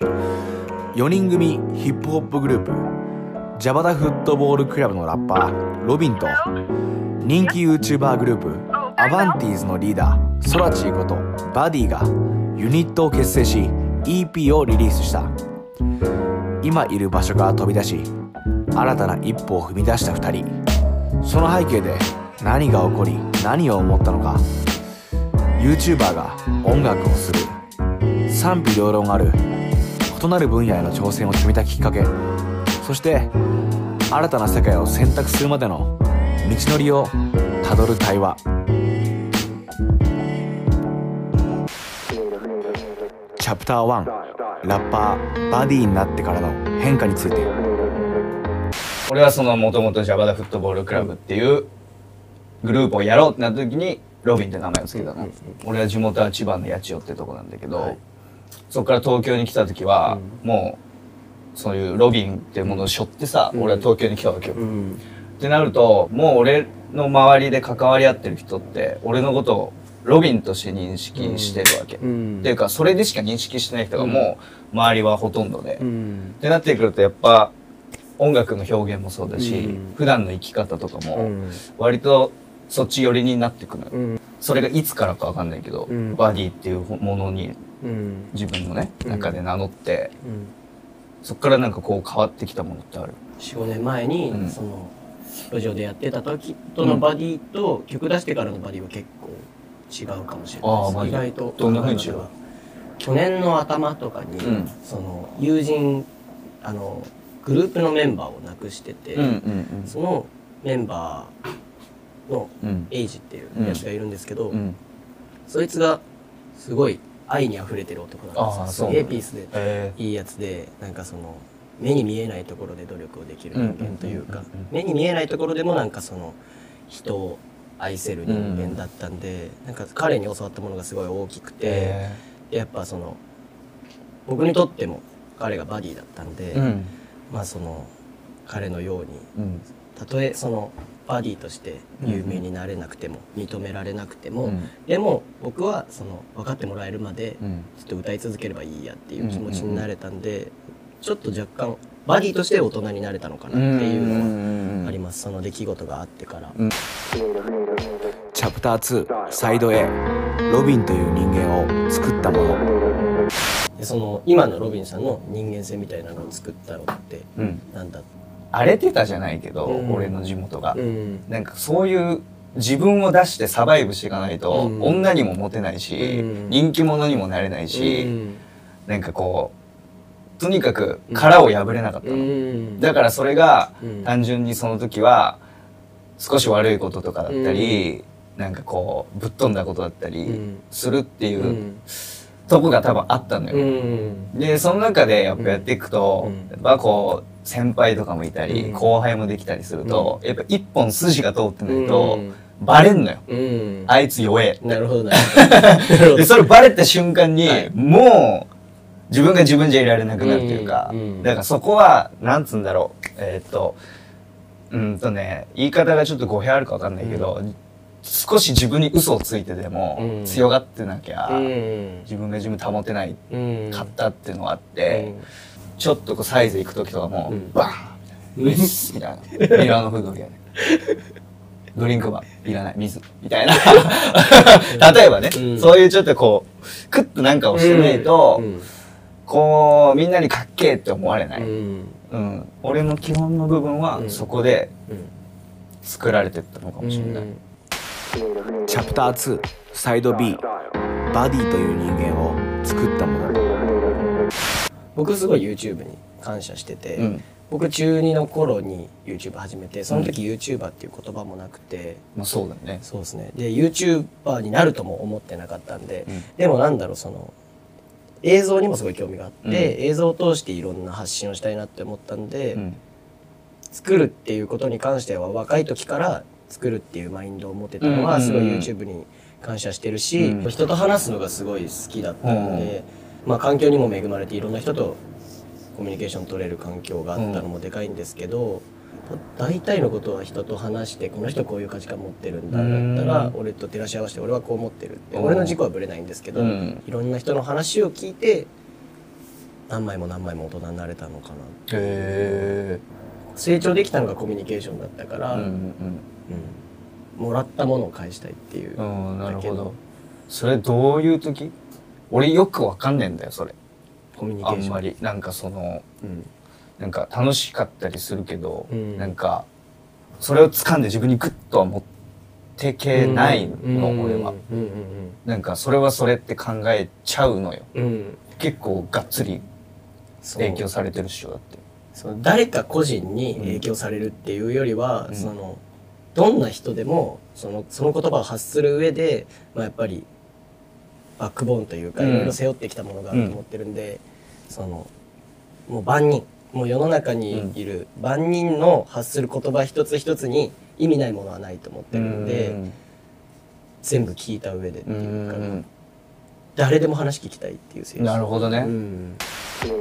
4人組ヒップホップグループジャバダフットボールクラブのラッパーロビンと人気 YouTuber グループアバンティーズのリーダーソラチーことバディがユニットを結成し EP をリリースした。今いる場所から飛び出し新たな一歩を踏み出した2人。その背景で何が起こり何を思ったのか。YouTuber が音楽をする。賛否両論ある異なる分野への挑戦を決めたきっかけ。そして新たな世界を選択するまでの道のりをたどる対話。チャプター1ラッパーバディになってからの変化について。俺はそのもともとジャバダフットボールクラブっていうグループをやろうってなった時にロビンって名前を付けたの、俺は地元は千葉の八千代ってとこなんだけど、そこから東京に来た時は、もうそういうロビンっていうものを背負ってさ、俺は東京に来たわけよ、ってなるともう俺の周りで関わり合ってる人って俺のことをロビンとして認識してるわけ、っていうかそれでしか認識してない人がもう周りはほとんどで、ってなってくるとやっぱ音楽の表現もそうだし、普段の生き方とかも割とそっち寄りになってくる、それがいつからかわかんないけど、バディっていうものに自分のね、中で名乗って、そっからなんかこう変わってきたものってある？45年前に、うん。その路上でやってた時とのバディと、曲出してからのバディは結構違うかもしれあない意外とどんな風に違う去年の頭とかに、うん。その友人あのグループのメンバーを亡くしてて、んそのメンバーのうん。エイジっていうやつがいるんですけど、うん。そいつがすごい愛に溢れてる男なんですよ。すげえピースでえいいやつでなんかその目に見えないところで努力をできる人間というかうんうんうんうん目に見えないところでもなんかその人を愛せる人間だったんで、なんか彼に教わったものがすごい大きくて、えでやっぱその僕にとっても彼がバディだったんで、うん。まあその彼のようにうんたとえそのバディとして有名になれなくても、認められなくても、うん。でも僕はその分かってもらえるまでうん。ずっと歌い続ければいいやっていう気持ちになれたんで、ちょっと若干バディとして大人になれたのかなっていうのはあります。その出来事があってから、うん。チャプター2サイド A ロビンという人間を作ったもの。でその今のロビンさんの人間性みたいなのを作ったのってうん。なんだ荒れてたじゃないけど、うん。俺の地元が、うん。なんかそういう自分を出してサバイブしていかないと、うん。女にもモテないし、うん。人気者にもなれないし、うん。なんかこうとにかく殻を破れなかったの、うん。だからそれがうん。単純にその時は少し悪いこととかだったり、なんかこうぶっ飛んだことだったりうん。するっていううんとこが多分あったのよ、うん。でその中でやっぱやっていくと、うん。やっぱこう先輩とかもいたり、うん。後輩もできたりすると、やっぱ一本筋が通ってないと、うん。バレんのよ、うん。あいつ弱えなるほどな でそれバレた瞬間に、はい。もう自分が自分じゃいられなくなるというか、だからそこはなんつうんだろう。えーっとうんとね言い方がちょっと語弊あるかわかんないけど、少し自分に嘘をついてでも、うん強がってなきゃ、うん自分が自分保てないうんかったっていうのがあって、ちょっとこうサイズ行く時とかも、うんバーンみたいな、みたいな。ミラーのフードリアで。ドリンクバーいらない、水。みたいな。例えばね、うんそういうちょっとこう、クッとなんかをしてないと、うんこう、みんなにかっけえって思われない。ううん。ん俺の基本の部分はうんそこでうん作られてったのかもしれない。チャプター2サイド B バディという人間を作ったもの。僕すごい YouTube に感謝してて、うん。僕中2の頃に YouTube 始めてその時 YouTuber っていう言葉もなくて、まあそうだね。そうですね。で YouTuber になるとも思ってなかったんで、うん。でもなんだろうその映像にもすごい興味があって、うん。映像を通していろんな発信をしたいなって思ったんで、うん。作るっていうことに関しては若い時から作るっていうマインドを持ってたのはうんすごい YouTube に感謝してるし、うん。人と話すのがすごい好きだったので、まあ環境にも恵まれていろんな人とコミュニケーション取れる環境があったのもでかいんですけど、大体のことは人と話してこの人こういう価値観持ってるんだだったらうん。俺と照らし合わせて俺はこう思ってるってう。ん。俺の軸はぶれないんですけど、うん。いろんな人の話を聞いて何枚も何枚も大人になれたのかなへ成長できたのがコミュニケーションだったから、えうんうん。もらったものを返したいっていう、なるほど。それどういう時？俺よくわかんねえんだよそれ。コミュニケーション。あんまり。なんかそのうん。なんか楽しかったりするけど、うん。なんかそれを掴んで自分にグッとは持ってけないの、うん。俺は。なんかそれはそれって考えちゃうのよ。うん。うん結構がっつり影響されてるっしょだって。その誰か個人に影響されるっていうよりは、うん。そのどんな人でもそのその言葉を発する上で、まあ、やっぱりバックボーンというかうん。いろいろ背負ってきたものがあると思ってるんで、そのもう万人もう世の中にいる万人の発する言葉一つ一つに意味ないものはないと思ってるんで、うん。全部聞いた上でってういうか、ん。誰でも話聞きたいっていう精神なるほどね、うん。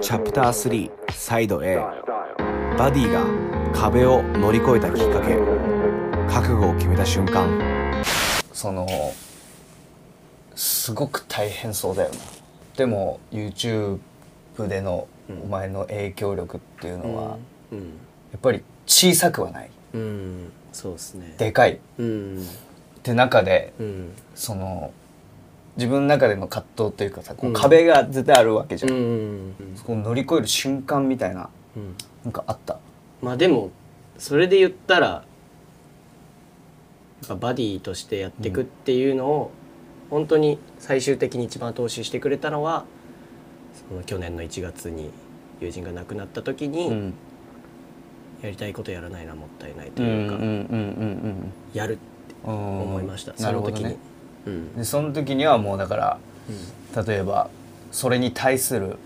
チャプター3サイド A バディが壁を乗り越えたきっかけ覚悟を決めた瞬間。そのすごく大変そうだよな。でも YouTube でのお前の影響力っていうのは、うん。やっぱり小さくはない。うん。そうですね。でかい。っうん。て中でうん。その自分の中での葛藤というかさこううん。壁が絶対あるわけじゃん、うん。そこを乗り越える瞬間みたいなうん。なんかあった？まあでもそれで言ったらやっぱバディとしてやっていくっていうのを本当に最終的に一番投資してくれたのはその去年の1月に友人が亡くなった時に、うんやりたいことやらないのはもったいないというか、うん。やるって思いました、その時に、なるほどね。うん。でその時にはもうだから例えばそれに対する、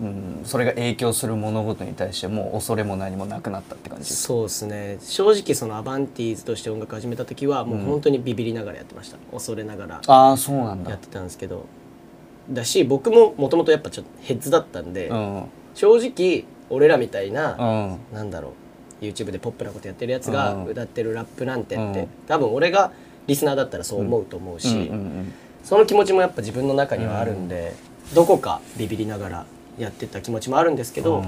うんうん、それが影響する物事に対してもう恐れも何もなくなったって感じそうですね。正直そのアバンティーズとして音楽始めた時はもう本当にビビりながらやってました、恐れながらああそうなんだ。やってたんですけど。だし僕ももともとやっぱちょっとヘッズだったんで、うん。正直俺らみたいな、うん。なんだろう YouTube でポップなことやってるやつがうん。歌ってるラップなんてって、うん。多分俺がリスナーだったらそう思うと思うし、うんうんその気持ちもやっぱ自分の中にはあるんで、どこかビビりながらやってた気持ちもあるんですけど、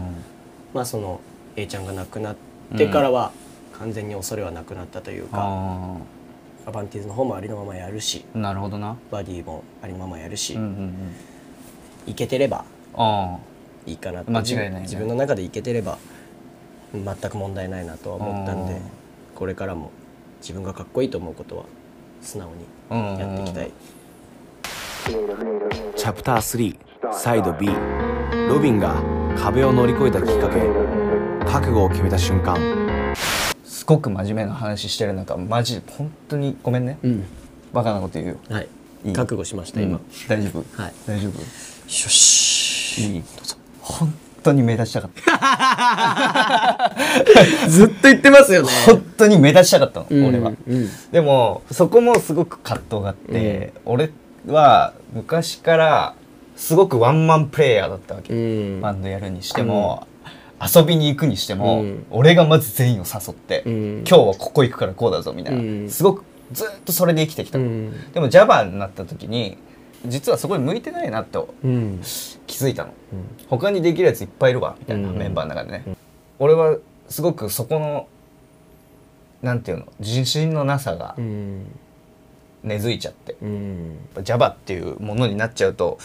まあその A ちゃんが亡くなってからは完全に恐れはなくなったというか、あアバンティーズの方もありのままやるしあなるほどな。バディもありのままやるし、うんうんうん。いけてればあいいかなって間違いないね。自分の中でいけてれば全く問題ないなとは思ったんでうん。これからも自分がかっこいいと思うことは素直にやっていきたい。チャプター3サイド B ロビンが壁を乗り越えたきっかけ覚悟を決めた瞬間。すごく真面目な話してる中マジで本当にごめんね。うん。バカなこと言うよ。はい。いい？覚悟しました今、うん。大丈夫？はい。大丈夫？よし。いい？本当に目立ちたかった。ずっと言ってますよね。本当に目立ちたかったの、俺は。うん。でもそこもすごく葛藤があって、俺は昔からすごくワンマンプレイヤーだったわけ、うん。バンドやるにしても、遊びに行くにしても、うん。俺がまず全員を誘って、うん。今日はここ行くからこうだぞみたいな、うん。すごくずっとそれで生きてきた、うん。でも Java になった時に実はそこに向いてないなってうん。気づいたの、他にできるやついっぱいいるわみたいな、うん。メンバーの中でね、俺はすごくそこのなんていうの自信のなさがうん。根付いちゃって、うん。Java っていうものになっちゃうと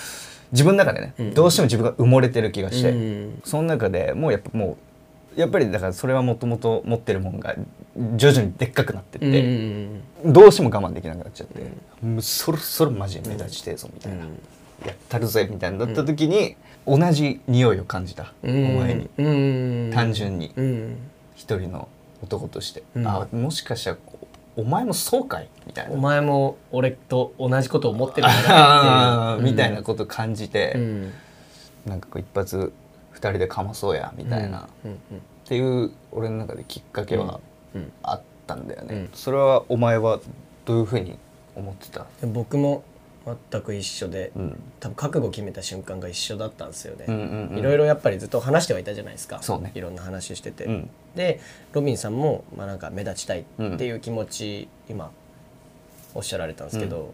自分の中でね、うん。どうしても自分が埋もれてる気がして、うん。その中でもうやっぱもうやっぱりだからそれはもともと持ってるもんが徐々にでっかくなってって、うん。どうしても我慢できなくなっちゃって、もうそろそろマジで目立ちてえぞみたいな、うん。やったるぜみたいになった時に、同じ匂いを感じた、うん。お前に。うん。単純に。うん。一人の男として、うん。あもしかしたらお前もそうかいみたいな。お前も俺と同じことを思ってるんだな みたいなことを感じて、うん。なんかこう一発二人でかまそうやみたいな、うん。っていう俺の中できっかけはうん。あったんだよね、うん。それはお前はどういうふうに思ってた、で僕も全く一緒で、うん。多分覚悟決めた瞬間が一緒だったんですよね、うんうんうん。いろいろやっぱりずっと話してはいたじゃないですか。ね。いろんな話してて、うん。でロビンさんも、まあ、なんか目立ちたいっていう気持ち、今おっしゃられたんですけど、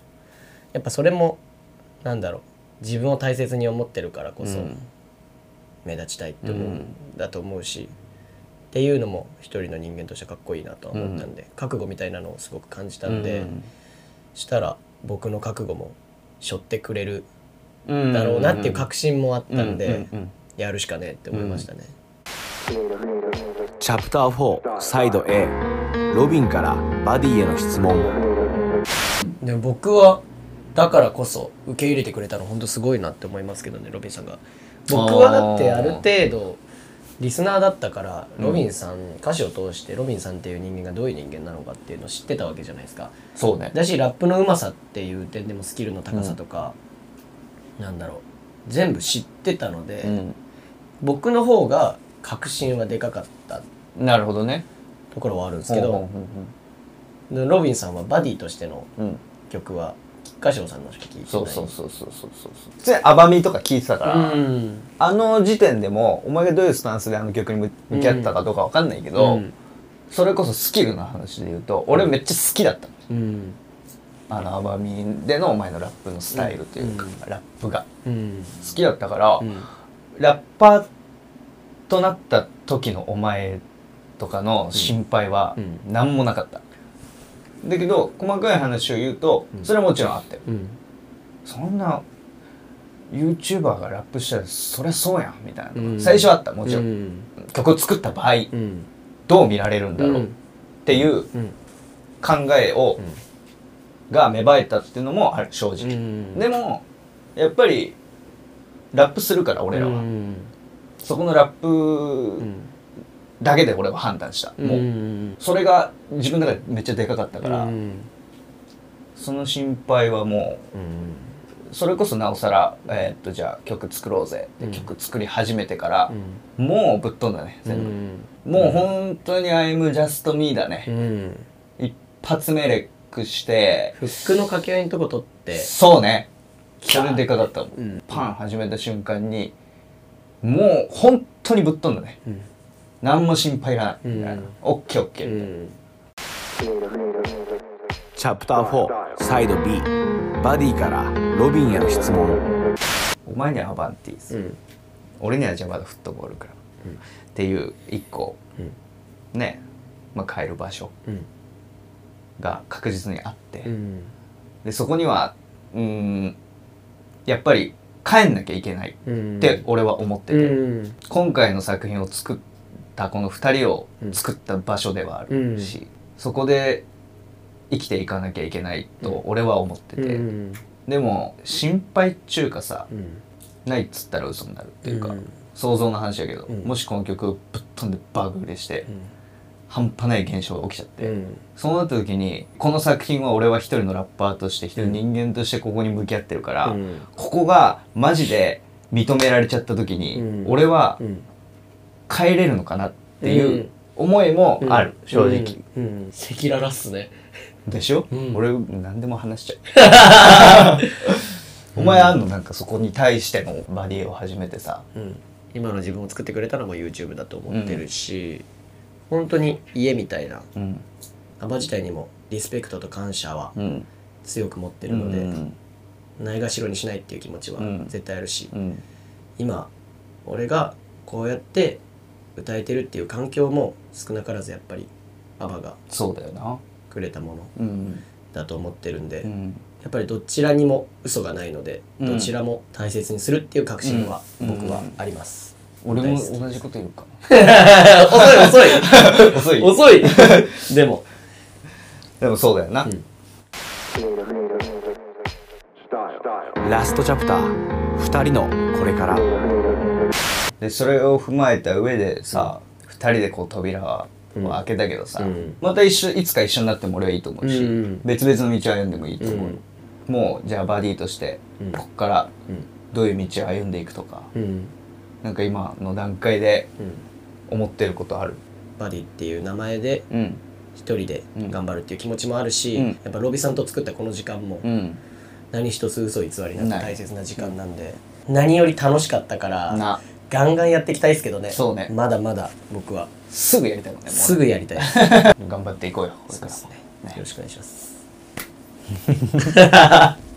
やっぱそれもなんだろう自分を大切に思ってるからこそうん。目立ちたいって思うんだと思うし、っていうのも一人の人間としてかっこいいなとは思ったんで、覚悟みたいなのをすごく感じたんで、うん。したら僕の覚悟も背負ってくれるうん。だろうなっていう確信もあったんで、やるしかねえって思いましたね。チャプター4サイド A ロビンからバディへの質問。でも僕はだからこそ受け入れてくれたの本当すごいなって思いますけどねロビンさんが。僕はだってある程度リスナーだったからロビンさん、歌詞を通してロビンさんっていう人間がどういう人間なのかっていうのを知ってたわけじゃないですか。そうね。だしラップのうまさっていう点でもスキルの高さとか、なんだろう。全部知ってたので、うん。僕の方が確信はでかかったなるほどね。ところはあるんですけど、ロビンさんはバディとしてのうんうん。曲は菊花賞さんのしか聴いてない。そうそうそうそうそうそう。普通にアバミとか聞いてたから、うん。あの時点でもお前がどういうスタンスであの曲に向向き合ったかどうかわかんないけど、うん。それこそスキルの話で言うと俺めっちゃ好きだった。のうん。あのアバミでのお前のラップのスタイルというか、うん。ラップが。うん。好きだったから、うん。ラッパーとなった時のお前とかの心配はうん。何もなかった、だけど細かい話を言うとそれはもちろんあったよ、うん。そんな YouTuber がラップしたらそりゃそうやんみたいな。うん。最初はあったもちろん、うん。曲を作った場合うん。どう見られるんだろう。っていううん。考えを、が芽生えたっていうのもある正う直、ん。でもやっぱりラップするから俺らは、うん。そこのラッうプんだけで俺は判断した、もううんそれが自分の中でめっちゃでかかったから、うん。その心配はもうそれこそなおさら、えーっとじゃあ曲作ろうぜって曲作り始めてからう、ん。もうぶっ飛んだね全部、もう本当に「I'm just me」だね、うん。一発目レックしてフックの掛け合いのとこ取ってそうね。それでかかったパン始めた瞬間にもう本当にぶっ飛んだね。うん何も心配いらない。みたオッケーオッケうー、んチャプター4サイド B バディからロビンへの質問。お前にはアバンティーズ、うん。俺にはジャバダフットボールクラブ、うん。っていう一個うん。ねまあ変える場所うん。が確実にあって、うん。でそこにはうーんやっぱり帰んなきゃいけないうん。って俺は思ってて、うん。今回の作品を作ったこの2人を作った場所ではあるし、そこで生きていかなきゃいけないと俺は思ってて、うん。でも心配っちゅうかさうんないっつったら嘘になるっていうか、うん。想像の話だけど、うん。もしこの曲ぶっ飛んで爆売れして、うん。半端ない現象が起きちゃって、うん。そうなった時にこの作品は俺は一人のラッパーとして一人の人間としてここに向き合ってるから、うん。ここがマジで認められちゃった時に、うん。俺はうん帰れるのかなっていう思いもある、正直、うん。うん。赤裸々っすね。でしょ、うん。俺何でも話しちゃう。お前あんのなんかそこに対してのバディを始めてさ。うん。今の自分を作ってくれたのも YouTube だと思ってるし、本当に家みたいなうん。アバ自体にもリスペクトと感謝はうん。強く持ってるので、うん。ないがしろにしないっていう気持ちはうん。絶対あるし、うん。今俺がこうやって歌えてるっていう環境も少なからずやっぱりアバがそうだよな。くれたものうん。だと思ってるんで、うん。やっぱりどちらにも嘘がないので、うん。どちらも大切にするっていう確信はうん。僕はあります、俺も大好き同じこと言うか遅い遅い。遅い。遅い。でも。でもそうだよな、ん。ラストチャプター2人のこれからでそれを踏まえた上でさ、二人でこう扉を開けたけどさ、うん。また一緒いつか一緒になっても俺はいいと思うし、うん。別々の道を歩んでもいいと思う、もうじゃあバディとしてうん。こっからうん。どういう道を歩んでいくとか、うん。なんか今の段階でうん。思ってることある？バディっていう名前でうん。一人で頑張るっていう気持ちもあるし、うん。やっぱロビさんと作ったこの時間もうん。何一つ嘘偽りなく大切な時間なんで何より楽しかったからなガンガンやっていきたいですけどね。そうね。まだまだ僕は。すぐやりたいもんねもうね。すぐやりたい 頑張っていこうよこれそうですね。よろしくお願いします